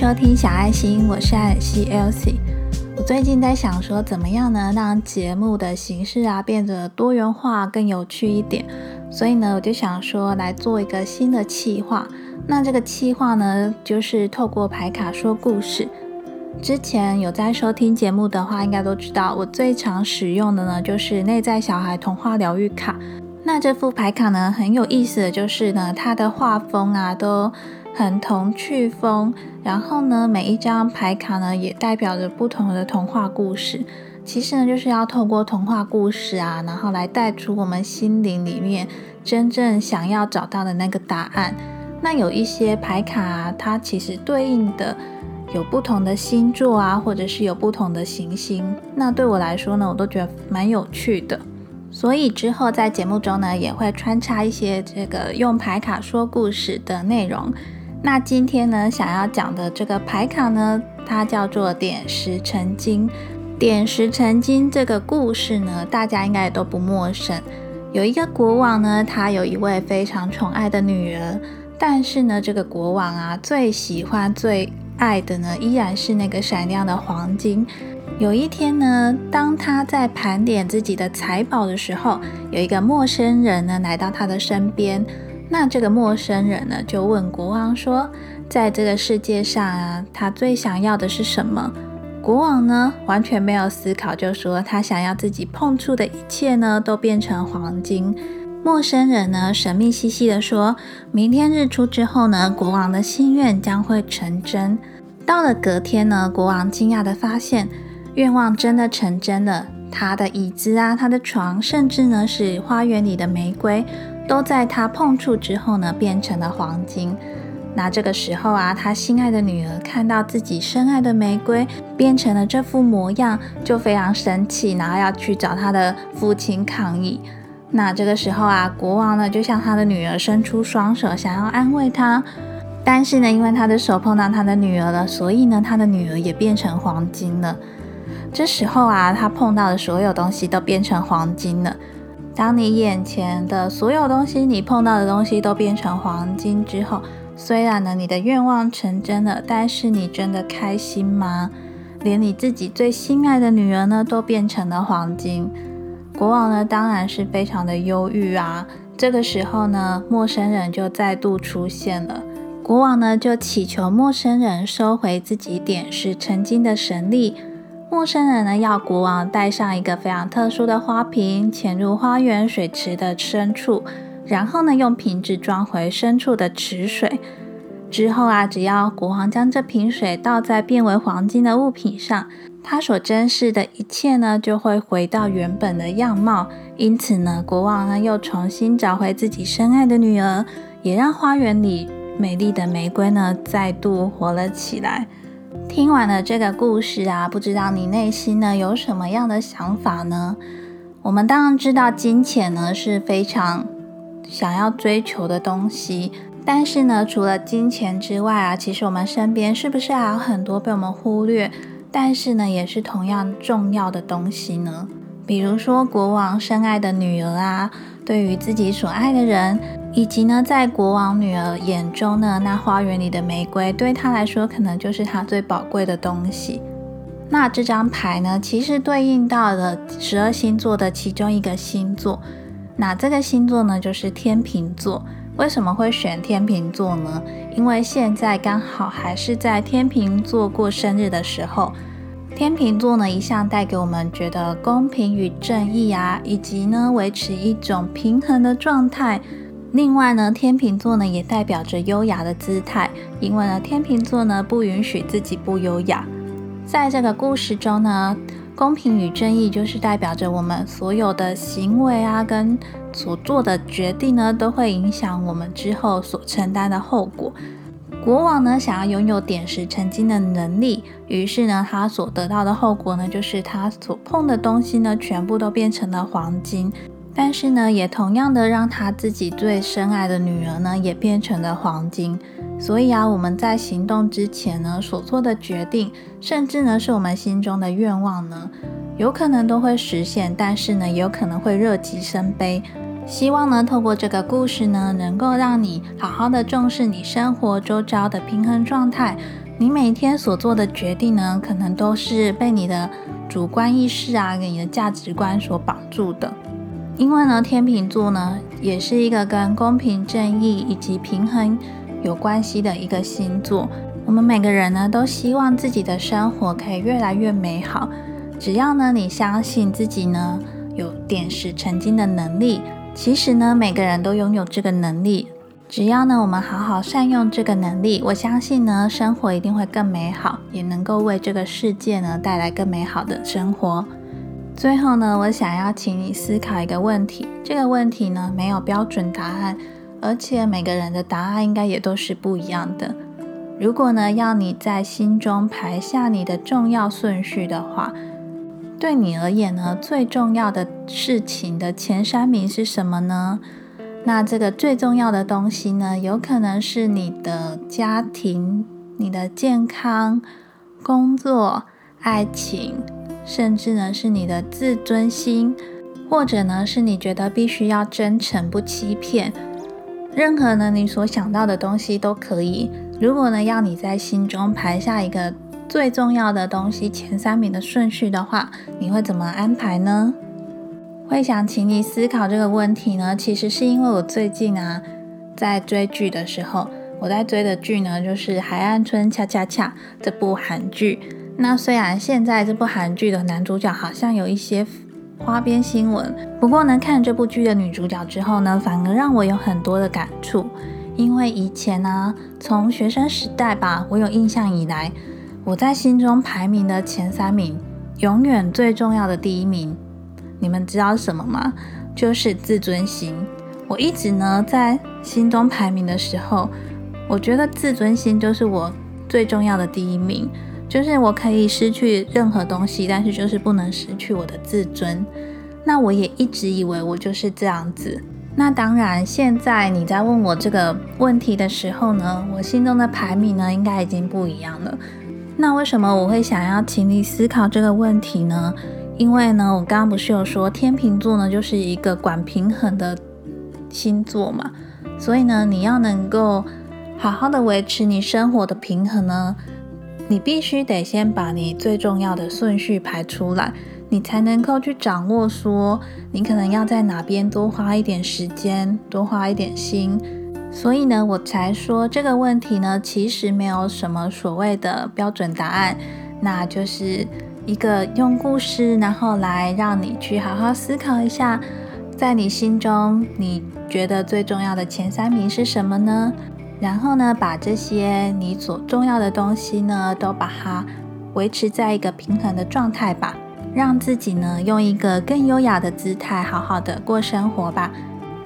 收听小爱心，我是艾尔西。我最近在想说，怎么样呢，让节目的形式啊变得多元化、更有趣一点。所以呢，我就想说来做一个新的企划。那这个企划呢，就是透过牌卡说故事。之前有在收听节目的话，应该都知道，我最常使用的呢，就是内在小孩童话疗愈卡。那这副牌卡呢，很有意思的就是呢，它的画风啊都很童趣风，然后呢，每一张牌卡呢也代表着不同的童话故事。其实呢，就是要透过童话故事啊，然后来带出我们心灵里面真正想要找到的那个答案。那有一些牌卡，它其实对应的有不同的星座啊，或者是有不同的行星。那对我来说呢，我都觉得蛮有趣的。所以之后在节目中呢，也会穿插一些这个用牌卡说故事的内容。那今天呢，想要讲的这个牌卡呢，它叫做点石成金。点石成金这个故事呢，大家应该也都不陌生。有一个国王呢，他有一位非常宠爱的女儿，但是呢，这个国王啊，最喜欢、最爱的呢，依然是那个闪亮的黄金。有一天呢，当他在盘点自己的财宝的时候，有一个陌生人呢来到他的身边。那这个陌生人呢就问国王说：“在这个世界上啊，他最想要的是什么？”国王呢完全没有思考，就说他想要自己碰触的一切呢都变成黄金。陌生人呢神秘兮兮的说：“明天日出之后呢，国王的心愿将会成真。”到了隔天呢，国王惊讶的发现。愿望真的成真了，他的椅子啊，他的床，甚至呢是花园里的玫瑰，都在他碰触之后呢变成了黄金。那这个时候啊，他心爱的女儿看到自己深爱的玫瑰变成了这副模样，就非常生气，然后要去找他的父亲抗议。那这个时候啊，国王呢就向他的女儿伸出双手，想要安慰她，但是呢，因为他的手碰到他的女儿了，所以呢，他的女儿也变成黄金了。这时候啊，他碰到的所有东西都变成黄金了。当你眼前的所有东西，你碰到的东西都变成黄金之后，虽然呢你的愿望成真了，但是你真的开心吗？连你自己最心爱的女儿呢都变成了黄金，国王呢当然是非常的忧郁啊。这个时候呢，陌生人就再度出现了。国王呢就祈求陌生人收回自己点石成金的神力。陌生人呢，要国王带上一个非常特殊的花瓶，潜入花园水池的深处，然后呢，用瓶子装回深处的池水。之后啊，只要国王将这瓶水倒在变为黄金的物品上，他所珍视的一切呢，就会回到原本的样貌。因此呢，国王呢，又重新找回自己深爱的女儿，也让花园里美丽的玫瑰呢，再度活了起来。听完了这个故事啊，不知道你内心呢有什么样的想法呢？我们当然知道金钱呢是非常想要追求的东西，但是呢，除了金钱之外啊，其实我们身边是不是还有很多被我们忽略，但是呢也是同样重要的东西呢？比如说国王深爱的女儿啊，对于自己所爱的人。以及呢，在国王女儿眼中呢，那花园里的玫瑰对她来说，可能就是她最宝贵的东西。那这张牌呢，其实对应到了十二星座的其中一个星座。那这个星座呢，就是天秤座。为什么会选天秤座呢？因为现在刚好还是在天秤座过生日的时候。天秤座呢，一向带给我们觉得公平与正义啊，以及呢，维持一种平衡的状态。另外呢，天秤座呢也代表着优雅的姿态，因为呢，天秤座呢不允许自己不优雅。在这个故事中呢，公平与正义就是代表着我们所有的行为啊，跟所做的决定呢，都会影响我们之后所承担的后果。国王呢想要拥有点石成金的能力，于是呢，他所得到的后果呢，就是他所碰的东西呢，全部都变成了黄金。但是呢，也同样的让他自己最深爱的女儿呢，也变成了黄金。所以啊，我们在行动之前呢，所做的决定，甚至呢，是我们心中的愿望呢，有可能都会实现，但是呢，也有可能会乐极生悲。希望呢，透过这个故事呢，能够让你好好的重视你生活周遭的平衡状态，你每天所做的决定呢，可能都是被你的主观意识啊，跟你的价值观所绑住的。因为呢，天秤座呢，也是一个跟公平正义以及平衡有关系的一个星座。我们每个人呢，都希望自己的生活可以越来越美好。只要呢，你相信自己呢，有点石成金的能力。其实呢，每个人都拥有这个能力。只要呢，我们好好善用这个能力，我相信呢，生活一定会更美好，也能够为这个世界呢带来更美好的生活。最后呢，我想要请你思考一个问题，这个问题呢没有标准答案，而且每个人的答案应该也都是不一样的。如果呢要你在心中排下你的重要顺序的话，对你而言呢最重要的事情的前三名是什么呢？那这个最重要的东西呢，有可能是你的家庭、你的健康、工作、爱情，甚至呢是你的自尊心，或者呢是你觉得必须要真诚不欺骗。任何呢你所想到的东西都可以。如果呢要你在心中排下一个最重要的东西前三名的顺序的话，你会怎么安排呢？会想请你思考这个问题呢，其实是因为我最近啊在追剧的时候，我在追的剧呢就是《海岸村恰恰恰》这部韩剧。那虽然现在这部韩剧的男主角好像有一些花边新闻，不过呢看这部剧的女主角之后呢，反而让我有很多的感触。因为以前呢，从学生时代吧，我有印象以来，我在心中排名的前三名，永远最重要的第一名。你们知道什么吗？就是自尊心。我一直呢在心中排名的时候，我觉得自尊心就是我最重要的第一名。就是我可以失去任何东西，但是就是不能失去我的自尊。那我也一直以为我就是这样子。那当然，现在你在问我这个问题的时候呢，我心中的排名呢应该已经不一样了。那为什么我会想要请你思考这个问题呢？因为呢，我刚刚不是有说天秤座呢就是一个管平衡的星座嘛，所以呢，你要能够好好的维持你生活的平衡呢，你必须得先把你最重要的顺序排出来，你才能够去掌握说你可能要在哪边多花一点时间，多花一点心。所以呢，我才说这个问题呢，其实没有什么所谓的标准答案，那就是。一个用故事，然后来让你去好好思考一下，在你心中你觉得最重要的前三名是什么呢？然后呢，把这些你所重要的东西呢，都把它维持在一个平衡的状态吧，让自己呢用一个更优雅的姿态，好好的过生活吧。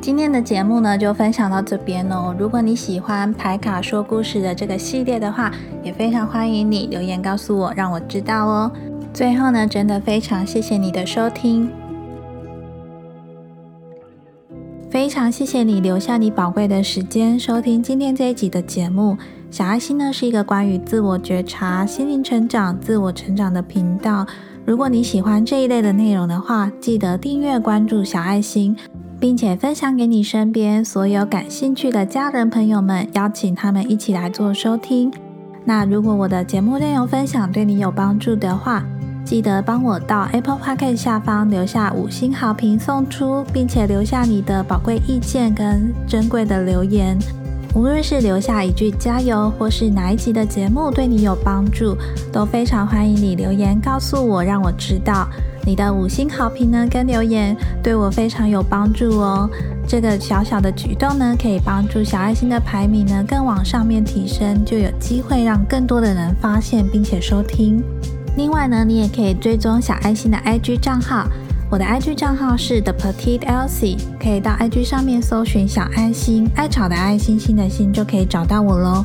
今天的节目呢，就分享到这边哦。如果你喜欢牌卡说故事的这个系列的话，也非常欢迎你留言告诉我，让我知道哦。最后呢，真的非常谢谢你的收听，非常谢谢你留下你宝贵的时间收听今天这一集的节目。小爱心呢是一个关于自我觉察、心灵成长、自我成长的频道。如果你喜欢这一类的内容的话，记得订阅关注小爱心，并且分享给你身边所有感兴趣的家人朋友们，邀请他们一起来做收听。那如果我的节目内容分享对你有帮助的话，记得帮我到 Apple Podcast 下方留下五星好评送出，并且留下你的宝贵意见跟珍贵的留言。无论是留下一句加油，或是哪一集的节目对你有帮助，都非常欢迎你留言告诉我，让我知道你的五星好评呢跟留言对我非常有帮助哦。这个小小的举动呢，可以帮助小爱心的排名呢更往上面提升，就有机会让更多的人发现并且收听。另外呢，你也可以追踪小爱心的 IG 账号，我的 IG 账号是 The Petite Elsie，可以到 IG 上面搜寻小爱心，爱草的爱心心的心就可以找到我喽。